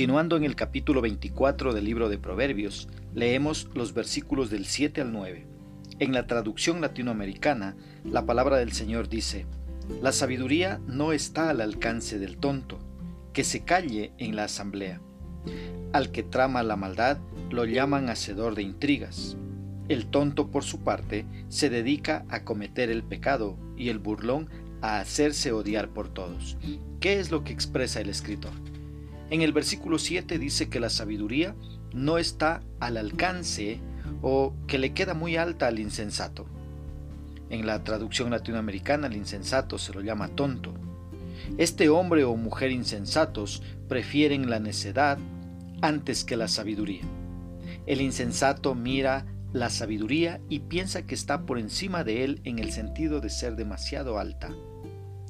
Continuando en el capítulo 24 del libro de Proverbios, leemos los versículos del 7 al 9. En la traducción latinoamericana, la palabra del Señor dice, La sabiduría no está al alcance del tonto, que se calle en la asamblea. Al que trama la maldad lo llaman hacedor de intrigas. El tonto, por su parte, se dedica a cometer el pecado y el burlón a hacerse odiar por todos. ¿Qué es lo que expresa el escritor? En el versículo 7 dice que la sabiduría no está al alcance o que le queda muy alta al insensato. En la traducción latinoamericana el insensato se lo llama tonto. Este hombre o mujer insensatos prefieren la necedad antes que la sabiduría. El insensato mira la sabiduría y piensa que está por encima de él en el sentido de ser demasiado alta.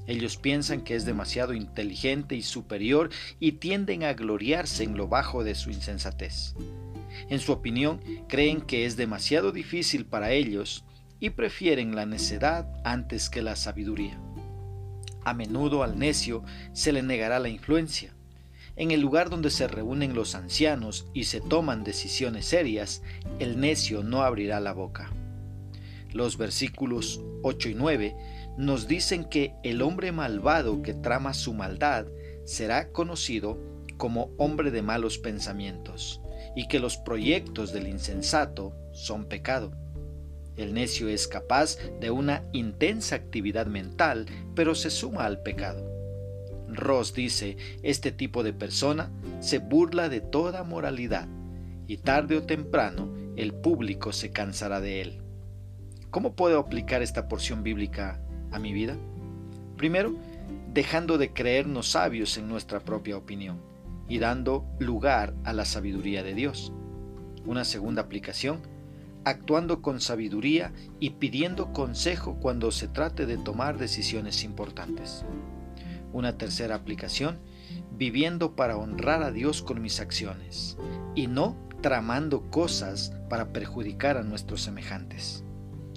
Ellos piensan que es demasiado inteligente y superior y tienden a gloriarse en lo bajo de su insensatez. En su opinión, creen que es demasiado difícil para ellos y prefieren la necedad antes que la sabiduría. A menudo al necio se le negará la influencia. En el lugar donde se reúnen los ancianos y se toman decisiones serias, el necio no abrirá la boca. Los versículos 8 y 9 nos dicen que el hombre malvado que trama su maldad será conocido como hombre de malos pensamientos, y que los proyectos del insensato son pecado. El necio es capaz de una intensa actividad mental, pero se suma al pecado. Ross dice, este tipo de persona se burla de toda moralidad, y tarde o temprano el público se cansará de él. ¿Cómo puedo aplicar esta porción bíblica a mi vida? Primero, dejando de creernos sabios en nuestra propia opinión y dando lugar a la sabiduría de Dios. Una segunda aplicación, actuando con sabiduría y pidiendo consejo cuando se trate de tomar decisiones importantes. Una tercera aplicación, viviendo para honrar a Dios con mis acciones y no tramando cosas para perjudicar a nuestros semejantes.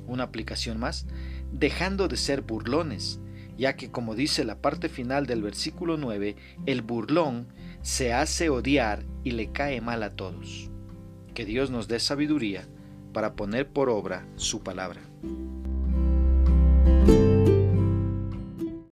Una aplicación más, dejando de ser burlones, ya que como dice la parte final del versículo 9, el burlón se hace odiar y le cae mal a todos. Que Dios nos dé sabiduría para poner por obra su palabra.